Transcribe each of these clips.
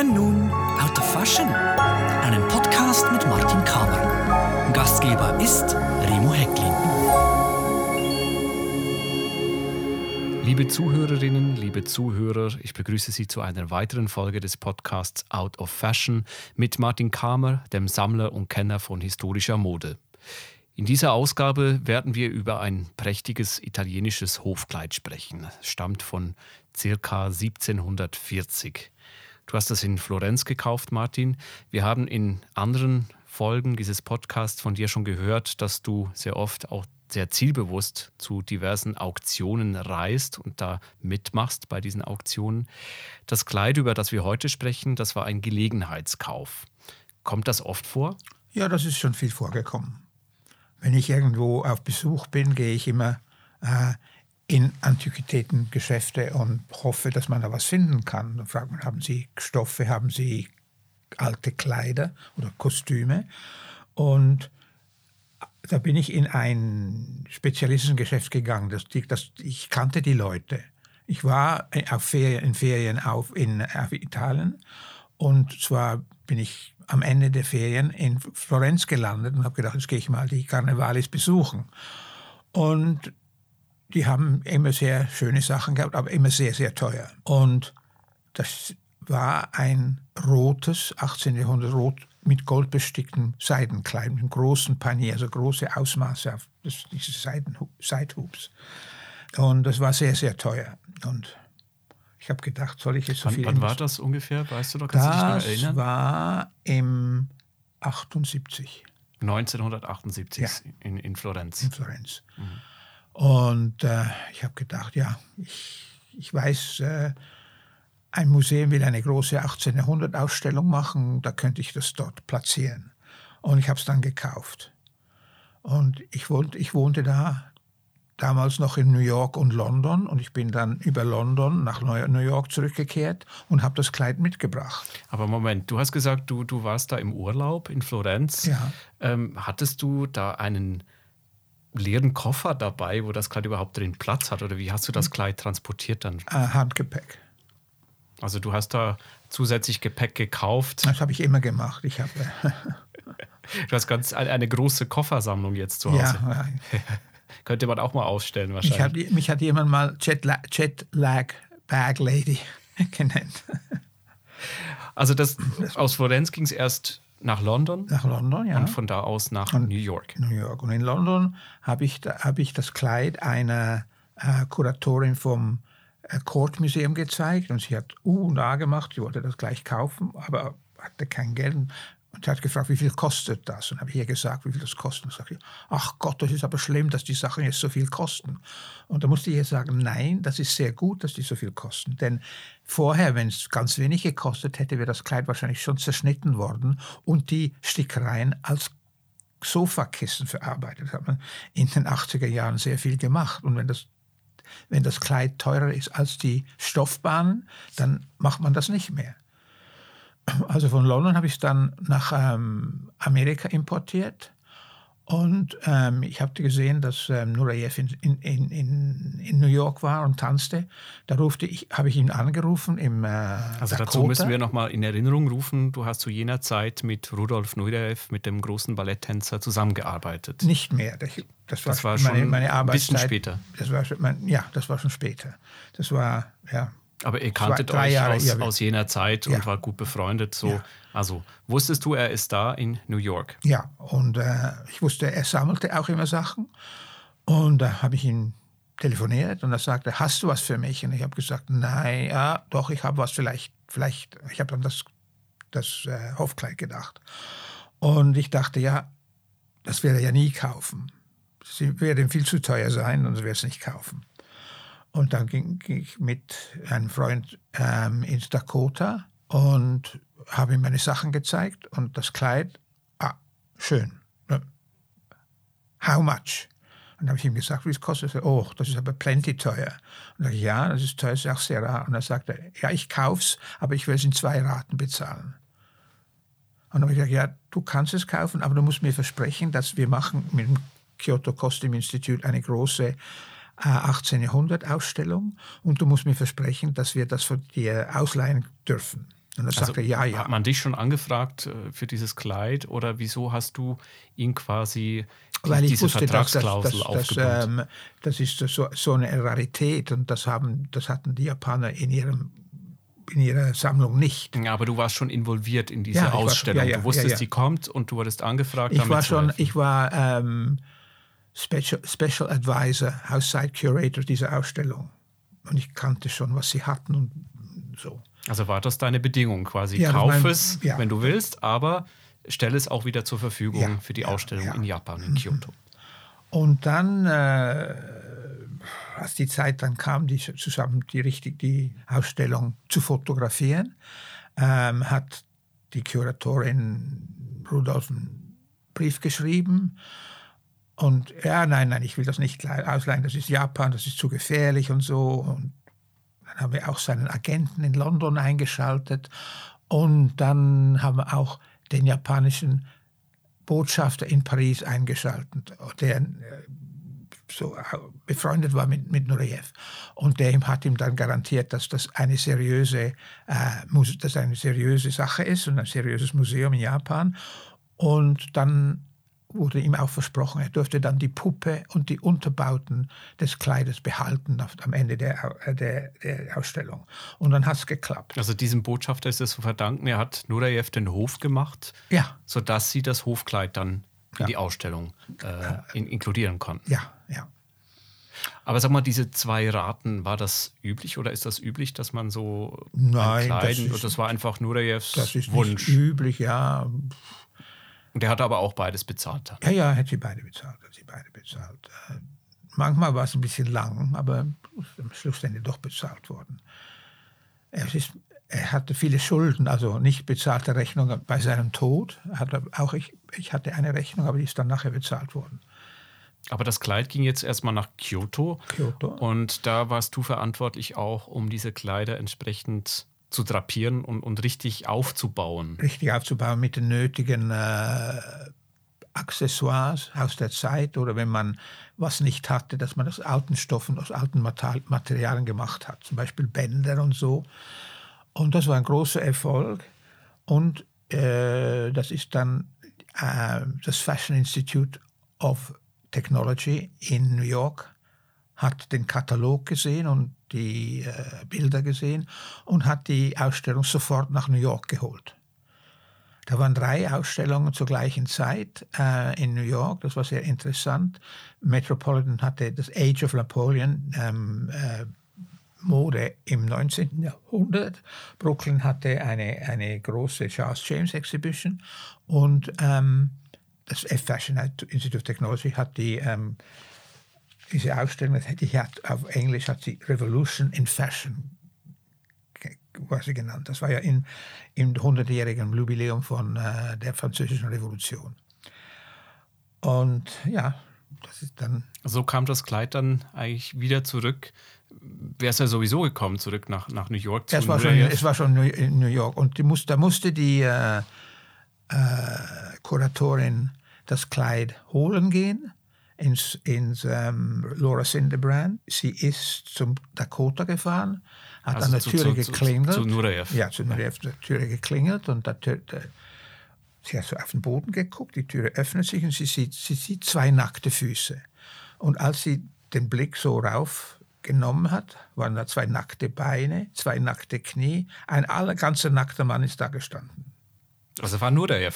hören nun Out of Fashion, einen Podcast mit Martin Kamer. Gastgeber ist Remo Hecklin. Liebe Zuhörerinnen, liebe Zuhörer, ich begrüße Sie zu einer weiteren Folge des Podcasts Out of Fashion mit Martin Kamer, dem Sammler und Kenner von historischer Mode. In dieser Ausgabe werden wir über ein prächtiges italienisches Hofkleid sprechen. Es stammt von circa 1740. Du hast das in Florenz gekauft, Martin. Wir haben in anderen Folgen dieses Podcasts von dir schon gehört, dass du sehr oft auch sehr zielbewusst zu diversen Auktionen reist und da mitmachst bei diesen Auktionen. Das Kleid, über das wir heute sprechen, das war ein Gelegenheitskauf. Kommt das oft vor? Ja, das ist schon viel vorgekommen. Wenn ich irgendwo auf Besuch bin, gehe ich immer äh, in Antiquitätengeschäfte und hoffe, dass man da was finden kann. Dann fragt man, haben Sie Stoffe, haben Sie alte Kleider oder Kostüme? Und da bin ich in ein Spezialistengeschäft gegangen. Das, das, ich kannte die Leute. Ich war auf Ferien, in Ferien auf, in, auf Italien und zwar bin ich am Ende der Ferien in Florenz gelandet und habe gedacht, jetzt gehe ich mal die Karnevalis besuchen. Und die haben immer sehr schöne Sachen gehabt, aber immer sehr, sehr teuer. Und das war ein rotes, 18. Jahrhundert rot mit goldbesticktem Seidenkleid, mit einem großen Panier, also große Ausmaße auf das, dieses Seithubs. Und das war sehr, sehr teuer. Und ich habe gedacht, soll ich jetzt so wann, viel... Wann war das ungefähr? Weißt du doch, kannst das du dich noch erinnern? Das war im 78. 1978 ja. in, in Florenz. In Florenz. Mhm. Und äh, ich habe gedacht, ja, ich, ich weiß, äh, ein Museum will eine große 1800-Ausstellung machen, da könnte ich das dort platzieren. Und ich habe es dann gekauft. Und ich, wollte, ich wohnte da damals noch in New York und London und ich bin dann über London nach New York zurückgekehrt und habe das Kleid mitgebracht. Aber Moment, du hast gesagt, du, du warst da im Urlaub in Florenz. Ja. Ähm, hattest du da einen leeren Koffer dabei, wo das Kleid überhaupt drin Platz hat? Oder wie hast du das Kleid transportiert dann? Äh, Handgepäck. Also du hast da zusätzlich Gepäck gekauft. Das habe ich immer gemacht. Ich habe du hast ganz eine große Koffersammlung jetzt zu Hause. Ja, könnte man auch mal ausstellen wahrscheinlich. Hab, mich hat jemand mal Jetlag, Jetlag Bag Lady genannt. Also das, aus Florenz ging es erst nach London? Nach London, ja. Und von da aus nach und New York. New York. Und in London habe ich, hab ich das Kleid einer äh, Kuratorin vom äh, Court Museum gezeigt und sie hat U und A gemacht, sie wollte das gleich kaufen, aber hatte kein Geld. Und sie hat gefragt, wie viel kostet das? Und habe ich ihr gesagt, wie viel das kostet. Und sagte, ach Gott, das ist aber schlimm, dass die Sachen jetzt so viel kosten. Und da musste ich ihr sagen, nein, das ist sehr gut, dass die so viel kosten. Denn vorher, wenn es ganz wenig gekostet hätte, wäre das Kleid wahrscheinlich schon zerschnitten worden und die Stickereien als Sofakissen verarbeitet. Das hat man in den 80er Jahren sehr viel gemacht. Und wenn das wenn das Kleid teurer ist als die Stoffbahnen, dann macht man das nicht mehr. Also von London habe ich es dann nach ähm, Amerika importiert. Und ähm, ich habe gesehen, dass ähm, Nureyev in, in, in, in, New York war und tanzte. Da rufte ich, habe ich ihn angerufen im äh, Also Dakota. dazu müssen wir nochmal in Erinnerung rufen, du hast zu jener Zeit mit Rudolf Nureyev, mit dem großen Balletttänzer, zusammengearbeitet. Nicht mehr. Das, das war, das war meine, schon meine Arbeitszeit. Ein bisschen später. Das war, mein, ja, das war schon später. Das war, ja, aber ihr kanntet euch Jahre, aus, ja, aus jener Zeit ja. und war gut befreundet. So. Ja. Also wusstest du, er ist da in New York? Ja, und äh, ich wusste, er sammelte auch immer Sachen. Und da habe ich ihn telefoniert und er sagte, hast du was für mich? Und ich habe gesagt, nein, ja, doch, ich habe was vielleicht, vielleicht, ich habe an das, das äh, Hofkleid gedacht. Und ich dachte, ja, das werde er ja nie kaufen. Sie werde ihm viel zu teuer sein und er werde es nicht kaufen. Und dann ging, ich mit einem Freund ähm, ins Dakota und habe ihm meine Sachen gezeigt und das Kleid, ah, schön. How much? Und dann habe ich ihm gesagt, wie es kostet. Er, oh, das ist aber plenty teuer. Und ich, ja, das ist teuer, das ist auch sehr rar. Und er sagte, ja, ich kauf's, aber ich will es in zwei Raten bezahlen. Und dann habe ich gesagt, ja, du kannst es kaufen, aber du musst mir versprechen, dass wir machen mit dem Kyoto Costume Institute eine große 18. Jahrhundert Ausstellung und du musst mir versprechen, dass wir das von dir ausleihen dürfen. Und er Also, sagte, ja, ja. Hat man dich schon angefragt äh, für dieses Kleid oder wieso hast du ihn quasi Weil ich diese wusste, dass das, Vertragsklausel das, das, aufgebaut? ähm, das ist so, so eine Rarität und das, haben, das hatten die Japaner in, ihrem, in ihrer Sammlung nicht. ja, aber du warst schon involviert in diese Ja, ich war Ausstellung. ja, du wusstest, die kommt und du wurdest angefragt. Ich war schon, ich war ähm, Special, Special Advisor, House-Side Curator dieser Ausstellung. Und ich kannte schon, was sie hatten und so. Also war das deine Bedingung quasi? Ja, Kauf mein- es, ja. wenn du willst, aber stell es auch wieder zur Verfügung Ja, für die Ausstellung in Japan, in Kyoto. Und dann, äh, als die Zeit dann kam, die zusammen die, richtig, die Ausstellung zu fotografieren, ähm, hat die Kuratorin Rudolf einen Brief geschrieben. Und ja, nein, nein, ich will das nicht le- ausleihen, das ist Japan, das ist zu gefährlich und so. Und dann haben wir auch seinen Agenten in London eingeschaltet. Und dann haben wir auch den japanischen Botschafter in Paris eingeschaltet, der äh, so äh, befreundet war mit, mit Nureyev. Und der hat ihm dann garantiert, dass das eine seriöse, äh, dass eine seriöse Sache ist und ein seriöses Museum in Japan. Und dann wurde ihm auch versprochen, er durfte dann die Puppe und die Unterbauten des Kleides behalten am Ende der, äh, der, der Ausstellung. Und dann hat es geklappt. Also diesem Botschafter ist es zu verdanken, er hat Nureyev den Hof gemacht, Ja, sodass sie das Hofkleid dann in Ja. die Ausstellung äh, in, inkludieren konnten. ja, ja. Aber sag mal, diese zwei Raten, war das üblich oder ist das üblich, dass man so Nein, das ist- und das war einfach Nureyevs Das ist Wunsch. üblich, ja. Und der hat aber auch beides bezahlt. Dann. Ja, ja, hat sie beide bezahlt, hat sie beide bezahlt. Äh, Manchmal war es ein bisschen lang, aber am Schlussende doch bezahlt worden. Es ist, er hatte viele Schulden, also nicht bezahlte Rechnungen bei seinem Tod. Hatte auch ich, ich hatte eine Rechnung, aber die ist dann nachher bezahlt worden. Aber das Kleid ging jetzt erstmal nach Kyoto. Kyoto. Und da warst du verantwortlich auch, um diese Kleider entsprechend zu drapieren und, und richtig aufzubauen. Richtig aufzubauen mit den nötigen äh, Accessoires aus der Zeit oder wenn man was nicht hatte, dass man aus alten Stoffen, aus alten Materialien gemacht hat, zum Beispiel Bänder und so. Und das war ein großer Erfolg. Und äh, das ist dann äh, das Fashion Institute of Technology in New York hat den Katalog gesehen und die äh, Bilder gesehen und hat die Ausstellung sofort nach New York geholt. Da waren drei Ausstellungen zur gleichen Zeit äh, in New York. Das war sehr interessant. Metropolitan hatte das Age of Napoleon ähm, äh, Mode im 19. Jahrhundert. Brooklyn hatte eine, eine große Charles James Exhibition und ähm, das Fashion Institute of Technology hat die ähm, diese Ausstellung, die hat auf Englisch hat sie Revolution in Fashion sie genannt. Das war ja in, im 100-jährigen Jubiläum von äh, der Französischen Revolution. Und ja, das ist dann So kam das Kleid dann eigentlich wieder zurück. Wäre es ja sowieso gekommen, zurück nach, nach New York zu Es war, schon, es war schon New York und die muss, da musste die äh, äh, Kuratorin das Kleid holen gehen ins, ins ähm, Laura Cinderbrand. Sie ist zum Dakota gefahren, hat Also an der zu- Türe zu- zu- geklingelt. zu Nureyev. Ja, zu Nureyev, der Türe geklingelt und der, Tür- der, sie hat so auf den Boden geguckt, die Türe öffnet sich und sie sieht, sie sieht zwei nackte Füße. Und als sie den Blick so rauf genommen hat, waren da zwei nackte Beine, zwei nackte Knie. Ein aller ganzer nackter Mann ist da gestanden. Also war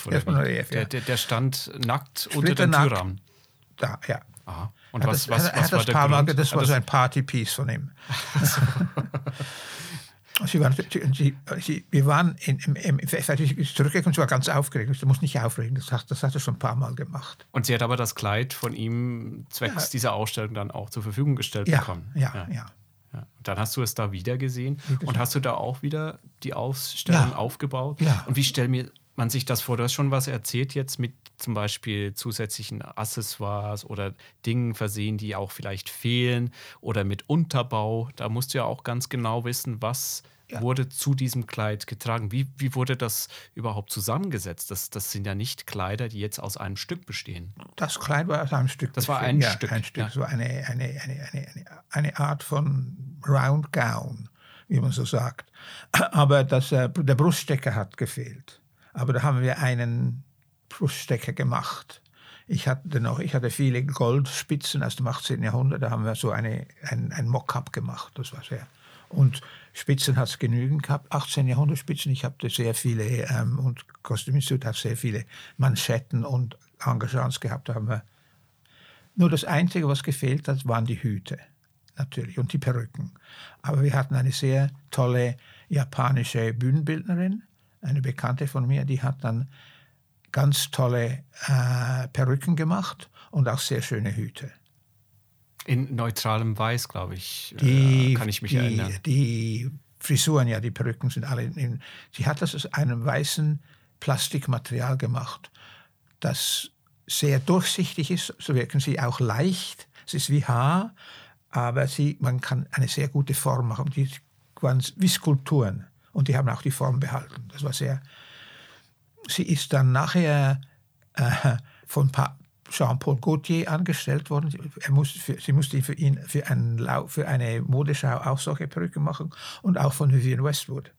oder? Das war wie? Nureyev, ja. der, der, der stand nackt unter dem. Türrahmen. Da, ja. Aha. Und Hat was, das, was, hat, was hat war das der paar das war so ein Partypiece von ihm. sie waren, sie, sie, wir waren in, im, im, zurückgekommen, sie war ganz aufgeregt. Du musst nicht aufregen, das hat, das hat er schon ein paar Mal gemacht. Und sie hat aber das Kleid von ihm zwecks dieser Ausstellung dann auch zur Verfügung gestellt Ja, bekommen. ja, ja. Ja. Und dann hast du es da wieder gesehen. Und hast du da auch wieder die Ausstellung Ja. aufgebaut? Ja. Und wie stellt mir man sich das vor? Du hast schon was erzählt jetzt mit zum Beispiel zusätzlichen Accessoires oder Dingen versehen, die auch vielleicht fehlen oder mit Unterbau. Da musst du ja auch ganz genau wissen, was Ja. wurde zu diesem Kleid getragen. Wie, wie wurde das überhaupt zusammengesetzt? Das, das sind ja nicht Kleider, die jetzt aus einem Stück bestehen. Das Kleid war aus einem Stück. Das war ein ja, Stück, Ein Stück, ja. so eine, eine, eine, eine, eine, eine Art von Round Gown. wie man so sagt. Aber das, äh, der Bruststecker hat gefehlt. Aber da haben wir einen Bruststecker gemacht. Ich hatte noch, ich hatte viele Goldspitzen aus dem 18. Jahrhundert. Da haben wir so eine, ein, ein Mock-up gemacht. Das war sehr. Und Spitzen hat es genügend gehabt. 18. Jahrhundert Spitzen. Ich habe sehr viele ähm, und Kostüminstitut hat sehr viele Manschetten und Engagements gehabt. Da haben wir. Nur das Einzige, was gefehlt hat, waren die Hüte natürlich und die Perücken. Aber wir hatten eine sehr tolle japanische Bühnenbildnerin, eine Bekannte von mir, die hat dann ganz tolle äh, Perücken gemacht und auch sehr schöne Hüte. In neutralem Weiß, glaube ich, die, äh, kann ich mich die, erinnern. Die Frisuren, ja, die Perücken sind alle in, sie hat das aus einem weißen Plastikmaterial gemacht, das sehr durchsichtig ist, so wirken sie auch leicht. Es ist wie Haar, aber sie, man kann eine sehr gute Form machen. Die waren wie Skulpturen und die haben auch die Form behalten. Das war sehr. Sie ist dann nachher äh, von Jean-Paul Gaultier angestellt worden. Er musste für, sie musste für ihn für, einen, für eine Modeschau auch solche Perücken machen und auch von Vivienne Westwood.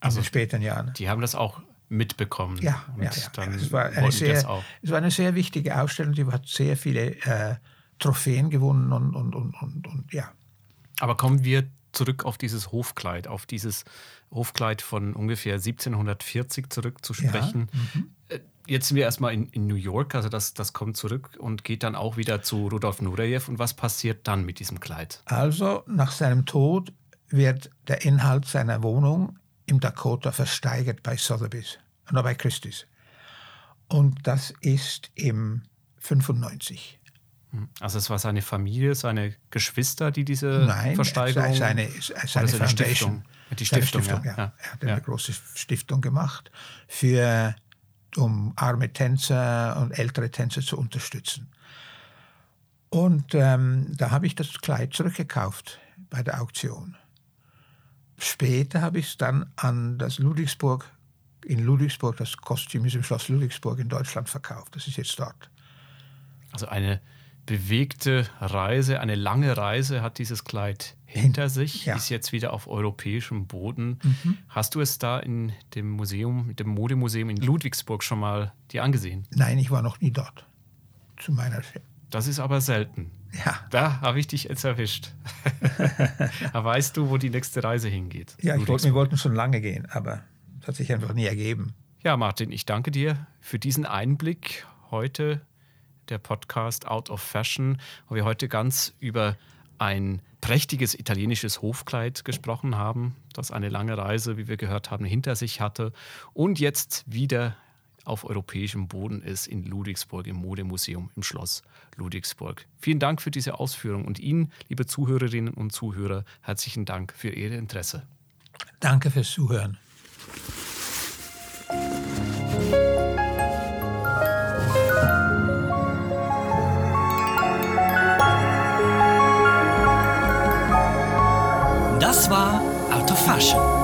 Also in den späten Jahren. Die haben das auch mitbekommen. Ja, ja, ja. es, war eine sehr, es war eine sehr wichtige Ausstellung. Die hat sehr viele äh, Trophäen gewonnen und, und, und, und, und ja. Aber kommen wir zurück auf dieses Hofkleid, auf dieses Hofkleid von ungefähr 1740 zurück zu sprechen. Ja, mhm. Äh, Jetzt sind wir erstmal in, in, New York, also das, das kommt zurück und geht dann auch wieder zu Rudolf Nureyev. Und was passiert dann mit diesem Kleid? Also nach seinem Tod wird der Inhalt seiner Wohnung im Dakota versteigert bei Sotheby's oder bei Christie's. Und das ist im 95. Hm. Also es war seine Familie, seine Geschwister, die diese Nein, Versteigerung... Nein, seine, seine Foundation. Stiftung. Die Stiftung, Stiftung ja. ja. Er hat eine ja. große Stiftung gemacht, für, um arme Tänzer und ältere Tänzer zu unterstützen. Und ähm, da habe ich das Kleid zurückgekauft bei der Auktion. Später habe ich es dann an das Ludwigsburg, in Ludwigsburg, das Kostümmuseum Schloss Ludwigsburg in Deutschland verkauft. Das ist jetzt dort. Also eine bewegte Reise, eine lange Reise hat dieses Kleid hinter sich, ja. ist jetzt wieder auf europäischem Boden. Mhm. Hast du es da in dem Museum, dem Modemuseum in Ludwigsburg schon mal dir angesehen? Nein, ich war noch nie dort. Zu meiner Das ist aber selten. Ja. Da habe ich dich jetzt erwischt. da weißt du, wo die nächste Reise hingeht. Ja, wollt, wir wollten schon lange gehen, aber das hat sich einfach nie ergeben. Ja, Martin, ich danke dir für diesen Einblick heute der Podcast Out of Fashion, wo wir heute ganz über ein prächtiges italienisches Hofkleid gesprochen haben, das eine lange Reise, wie wir gehört haben, hinter sich hatte und jetzt wieder auf europäischem Boden ist in Ludwigsburg im Modemuseum im Schloss Ludwigsburg. Vielen Dank für diese Ausführung und Ihnen, liebe Zuhörerinnen und Zuhörer, herzlichen Dank für Ihr Interesse. Danke fürs Zuhören. War Out of Fashion